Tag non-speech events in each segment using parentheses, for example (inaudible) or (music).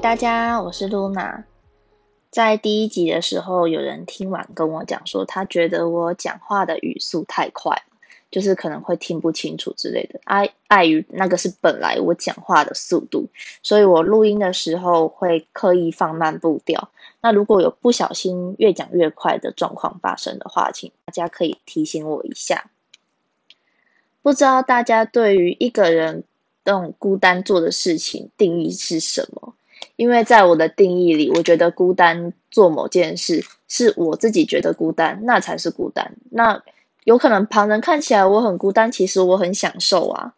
大家，我是露娜。在第一集的时候，有人听完跟我讲说，他觉得我讲话的语速太快，就是可能会听不清楚之类的。碍碍于那个是本来我讲话的速度，所以我录音的时候会刻意放慢步调。那如果有不小心越讲越快的状况发生的话，请大家可以提醒我一下。不知道大家对于一个人那种孤单做的事情定义是什么？因为在我的定义里，我觉得孤单做某件事是我自己觉得孤单，那才是孤单。那有可能旁人看起来我很孤单，其实我很享受啊。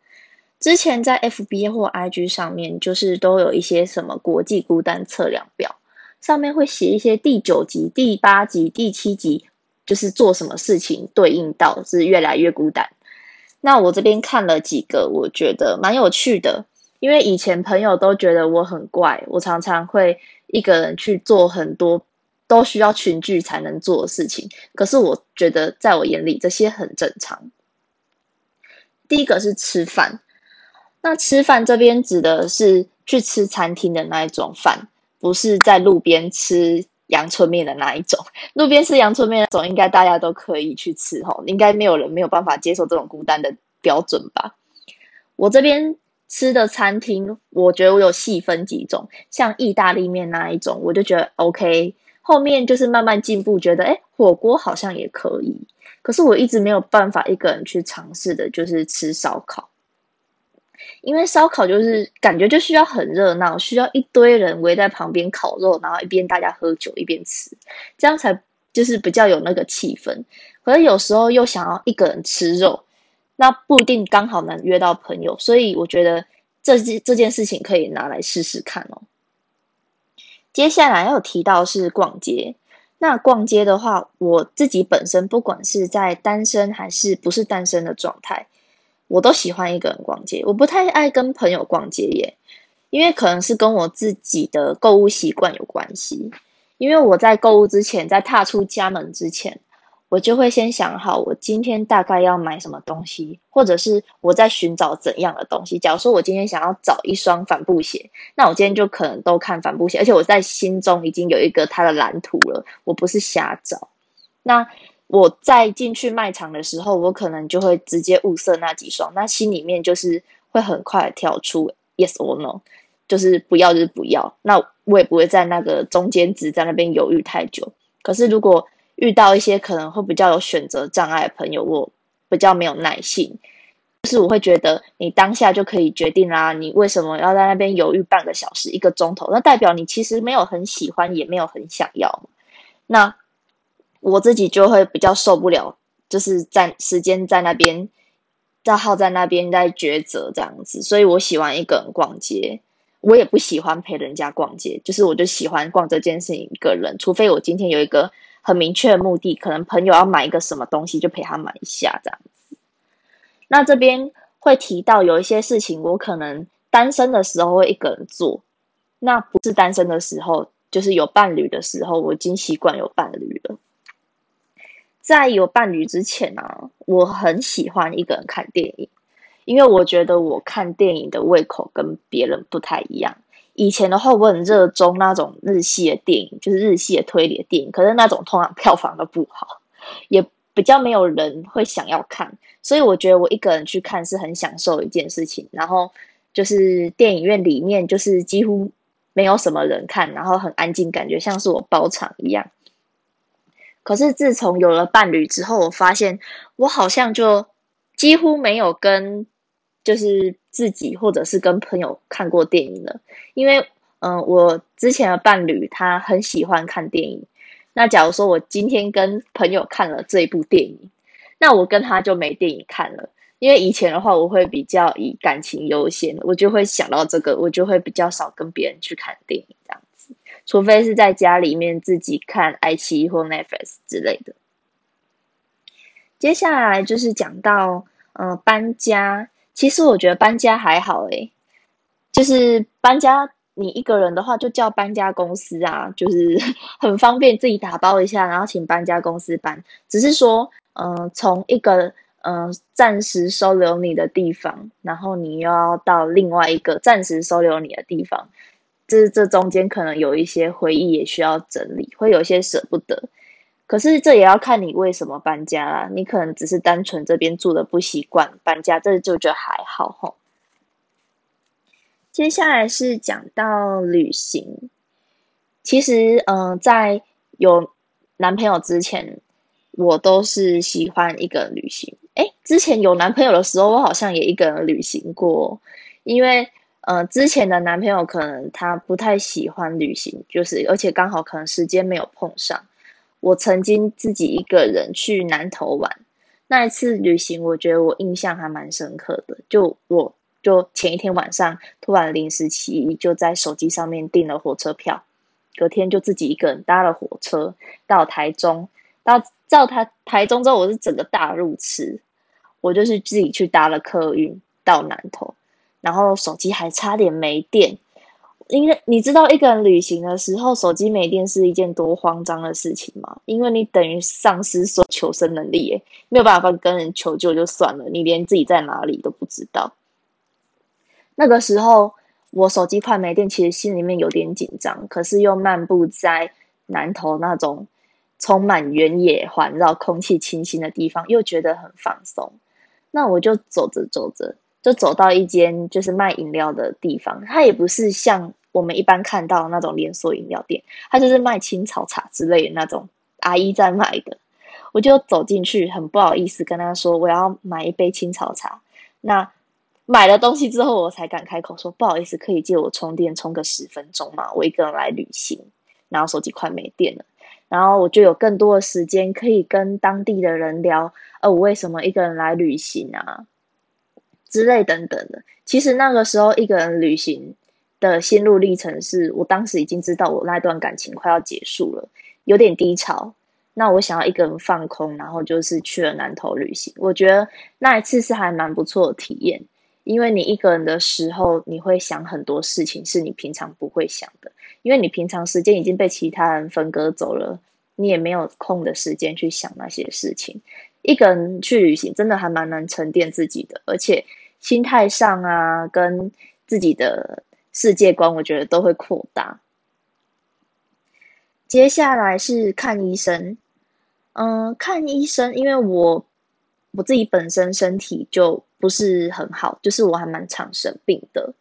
之前在 FB 或 IG 上面，就是都有一些什么国际孤单测量表，上面会写一些第九集、第八集、第七集，就是做什么事情对应到是越来越孤单。那我这边看了几个，我觉得蛮有趣的，因为以前朋友都觉得我很怪，我常常会一个人去做很多都需要群聚才能做的事情。可是我觉得在我眼里这些很正常。第一个是吃饭，那吃饭这边指的是去吃餐厅的那一种饭，不是在路边吃。阳春面的那一种，路边吃阳春面那种，应该大家都可以去吃吼，应该没有人没有办法接受这种孤单的标准吧？我这边吃的餐厅，我觉得我有细分几种，像意大利面那一种，我就觉得 OK。后面就是慢慢进步，觉得哎，火锅好像也可以。可是我一直没有办法一个人去尝试的，就是吃烧烤。因为烧烤就是感觉就需要很热闹，需要一堆人围在旁边烤肉，然后一边大家喝酒一边吃，这样才就是比较有那个气氛。可是有时候又想要一个人吃肉，那不一定刚好能约到朋友，所以我觉得这件这件事情可以拿来试试看哦。接下来要提到是逛街，那逛街的话，我自己本身不管是在单身还是不是单身的状态。我都喜欢一个人逛街，我不太爱跟朋友逛街耶，因为可能是跟我自己的购物习惯有关系。因为我在购物之前，在踏出家门之前，我就会先想好我今天大概要买什么东西，或者是我在寻找怎样的东西。假如说我今天想要找一双帆布鞋，那我今天就可能都看帆布鞋，而且我在心中已经有一个它的蓝图了，我不是瞎找。那。我在进去卖场的时候，我可能就会直接物色那几双，那心里面就是会很快跳出 yes or no，就是不要就是不要。那我也不会在那个中间值在那边犹豫太久。可是如果遇到一些可能会比较有选择障碍的朋友，我比较没有耐性，就是我会觉得你当下就可以决定啦，你为什么要在那边犹豫半个小时、一个钟头？那代表你其实没有很喜欢，也没有很想要。那。我自己就会比较受不了，就是在时间在那边，在耗在那边在抉择这样子，所以我喜欢一个人逛街，我也不喜欢陪人家逛街，就是我就喜欢逛这件事情一个人，除非我今天有一个很明确的目的，可能朋友要买一个什么东西，就陪他买一下这样子。那这边会提到有一些事情，我可能单身的时候会一个人做，那不是单身的时候，就是有伴侣的时候，我已经习惯有伴侣了。在有伴侣之前呢，我很喜欢一个人看电影，因为我觉得我看电影的胃口跟别人不太一样。以前的话，我很热衷那种日系的电影，就是日系的推理的电影，可是那种通常票房都不好，也比较没有人会想要看。所以我觉得我一个人去看是很享受一件事情。然后就是电影院里面就是几乎没有什么人看，然后很安静，感觉像是我包场一样。可是自从有了伴侣之后，我发现我好像就几乎没有跟就是自己或者是跟朋友看过电影了。因为嗯，我之前的伴侣他很喜欢看电影。那假如说我今天跟朋友看了这一部电影，那我跟他就没电影看了。因为以前的话，我会比较以感情优先，我就会想到这个，我就会比较少跟别人去看电影这样子。除非是在家里面自己看爱奇艺或 Netflix 之类的。接下来就是讲到，呃，搬家。其实我觉得搬家还好诶，就是搬家你一个人的话，就叫搬家公司啊，就是 (laughs) 很方便，自己打包一下，然后请搬家公司搬。只是说，嗯，从一个嗯暂时收留你的地方，然后你又要到另外一个暂时收留你的地方。这这中间可能有一些回忆也需要整理，会有些舍不得。可是这也要看你为什么搬家啦。你可能只是单纯这边住的不习惯，搬家这就觉得还好吼。接下来是讲到旅行，其实嗯，在有男朋友之前，我都是喜欢一个人旅行。哎，之前有男朋友的时候，我好像也一个人旅行过，因为。呃，之前的男朋友可能他不太喜欢旅行，就是而且刚好可能时间没有碰上。我曾经自己一个人去南投玩，那一次旅行，我觉得我印象还蛮深刻的。就我就前一天晚上突然临时起意，就在手机上面订了火车票，隔天就自己一个人搭了火车到台中。到到台台中之后，我是整个大路痴，我就是自己去搭了客运到南投。然后手机还差点没电，因为你知道一个人旅行的时候，手机没电是一件多慌张的事情吗？因为你等于丧失所求生能力，没有办法跟人求救就算了，你连自己在哪里都不知道。那个时候我手机快没电，其实心里面有点紧张，可是又漫步在南头那种充满原野环绕、空气清新的地方，又觉得很放松。那我就走着走着。就走到一间就是卖饮料的地方，它也不是像我们一般看到那种连锁饮料店，它就是卖青草茶之类的那种阿姨在卖的。我就走进去，很不好意思跟他说我要买一杯青草茶。那买了东西之后，我才敢开口说不好意思，可以借我充电充个十分钟吗？我一个人来旅行，然后手机快没电了，然后我就有更多的时间可以跟当地的人聊，呃，我为什么一个人来旅行啊？之类等等的，其实那个时候一个人旅行的心路历程是，我当时已经知道我那段感情快要结束了，有点低潮。那我想要一个人放空，然后就是去了南头旅行。我觉得那一次是还蛮不错的体验，因为你一个人的时候，你会想很多事情是你平常不会想的，因为你平常时间已经被其他人分割走了，你也没有空的时间去想那些事情。一个人去旅行，真的还蛮难沉淀自己的，而且心态上啊，跟自己的世界观，我觉得都会扩大。接下来是看医生，嗯，看医生，因为我我自己本身身体就不是很好，就是我还蛮常生病的。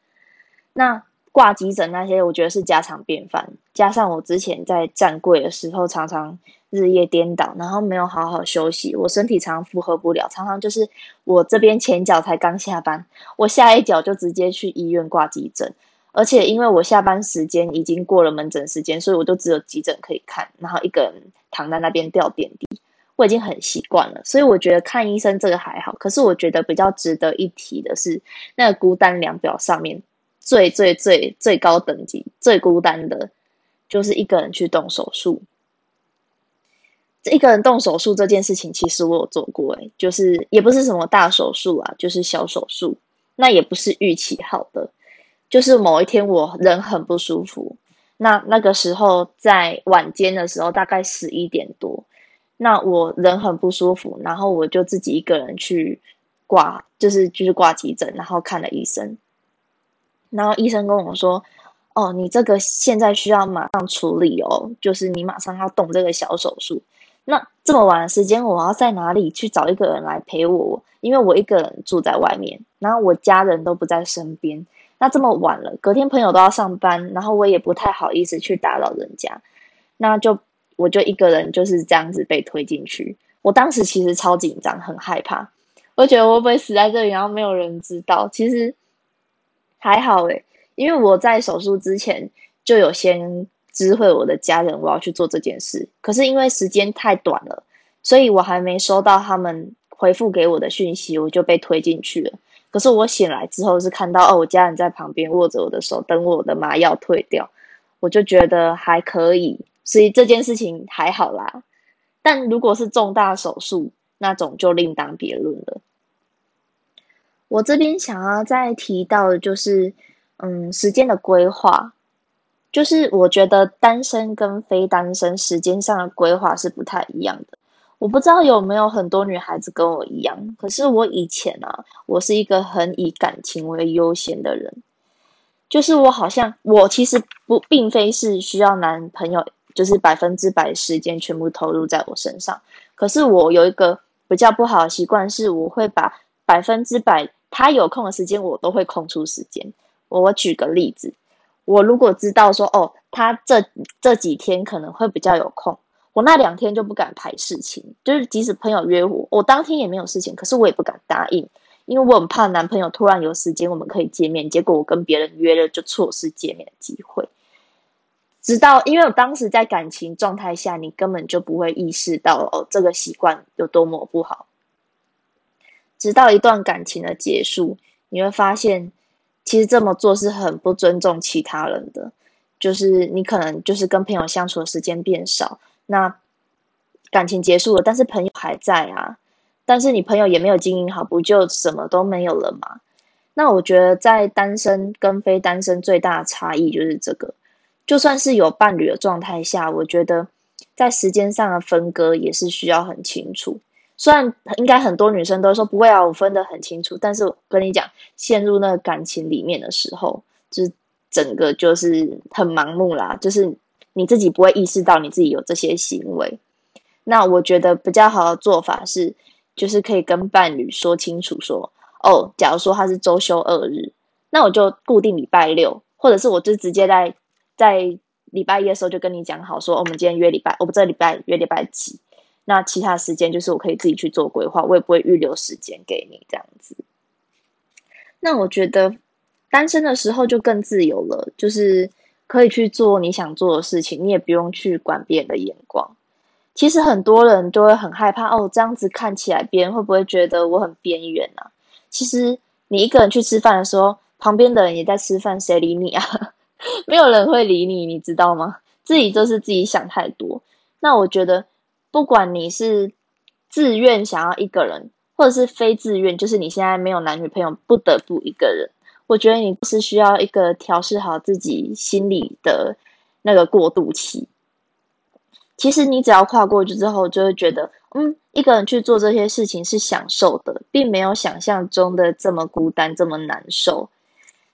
那挂急诊那些，我觉得是家常便饭。加上我之前在站柜的时候，常常日夜颠倒，然后没有好好休息，我身体常常负荷不了，常常就是我这边前脚才刚下班，我下一脚就直接去医院挂急诊。而且因为我下班时间已经过了门诊时间，所以我就只有急诊可以看，然后一个人躺在那边吊点滴，我已经很习惯了。所以我觉得看医生这个还好。可是我觉得比较值得一提的是，那个孤单量表上面。最最最最高等级、最孤单的，就是一个人去动手术。这一个人动手术这件事情，其实我有做过，诶就是也不是什么大手术啊，就是小手术。那也不是预期好的，就是某一天我人很不舒服。那那个时候在晚间的时候，大概十一点多，那我人很不舒服，然后我就自己一个人去挂，就是就是挂急诊，然后看了医生。然后医生跟我说：“哦，你这个现在需要马上处理哦，就是你马上要动这个小手术。那这么晚的时间，我要在哪里去找一个人来陪我？因为我一个人住在外面，然后我家人都不在身边。那这么晚了，隔天朋友都要上班，然后我也不太好意思去打扰人家。那就我就一个人就是这样子被推进去。我当时其实超紧张，很害怕，我觉得我会不会死在这里，然后没有人知道？其实。”还好诶，因为我在手术之前就有先知会我的家人我要去做这件事，可是因为时间太短了，所以我还没收到他们回复给我的讯息，我就被推进去了。可是我醒来之后是看到哦，我家人在旁边握着我的手，等我的麻药退掉，我就觉得还可以，所以这件事情还好啦。但如果是重大手术那种，就另当别论了。我这边想要再提到的就是，嗯，时间的规划，就是我觉得单身跟非单身时间上的规划是不太一样的。我不知道有没有很多女孩子跟我一样，可是我以前啊，我是一个很以感情为优先的人。就是我好像我其实不并非是需要男朋友，就是百分之百时间全部投入在我身上。可是我有一个比较不好的习惯，是我会把百分之百他有空的时间，我都会空出时间。我举个例子，我如果知道说哦，他这这几天可能会比较有空，我那两天就不敢排事情，就是即使朋友约我，我当天也没有事情，可是我也不敢答应。因为我很怕男朋友突然有时间，我们可以见面，结果我跟别人约了，就错失见面的机会。直到，因为我当时在感情状态下，你根本就不会意识到哦，这个习惯有多么不好。直到一段感情的结束，你会发现，其实这么做是很不尊重其他人的。就是你可能就是跟朋友相处的时间变少，那感情结束了，但是朋友还在啊。但是你朋友也没有经营好，不就什么都没有了吗？那我觉得在单身跟非单身最大的差异就是这个。就算是有伴侣的状态下，我觉得在时间上的分割也是需要很清楚。虽然应该很多女生都说不会啊，我分得很清楚。但是我跟你讲，陷入那个感情里面的时候，就是整个就是很盲目啦，就是你自己不会意识到你自己有这些行为。那我觉得比较好的做法是。就是可以跟伴侣说清楚，说哦，假如说他是周休二日，那我就固定礼拜六，或者是我就直接在在礼拜一的时候就跟你讲好，说我们今天约礼拜，我们这礼拜约礼拜几，那其他时间就是我可以自己去做规划，我也不会预留时间给你这样子。那我觉得单身的时候就更自由了，就是可以去做你想做的事情，你也不用去管别人的眼光。其实很多人都会很害怕哦，这样子看起来别人会不会觉得我很边缘啊？其实你一个人去吃饭的时候，旁边的人也在吃饭，谁理你啊？(laughs) 没有人会理你，你知道吗？自己就是自己想太多。那我觉得，不管你是自愿想要一个人，或者是非自愿，就是你现在没有男女朋友，不得不一个人，我觉得你是需要一个调试好自己心理的那个过渡期。其实你只要跨过去之后，就会觉得，嗯，一个人去做这些事情是享受的，并没有想象中的这么孤单，这么难受。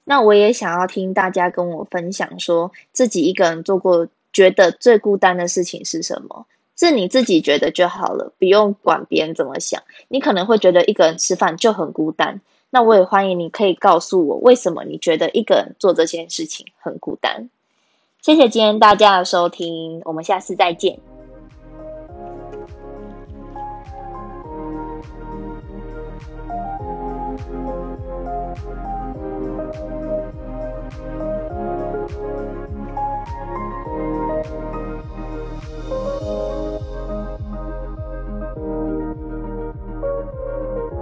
那我也想要听大家跟我分享，说自己一个人做过觉得最孤单的事情是什么？是你自己觉得就好了，不用管别人怎么想。你可能会觉得一个人吃饭就很孤单，那我也欢迎你可以告诉我，为什么你觉得一个人做这件事情很孤单。谢谢今天大家的收听，我们下次再见。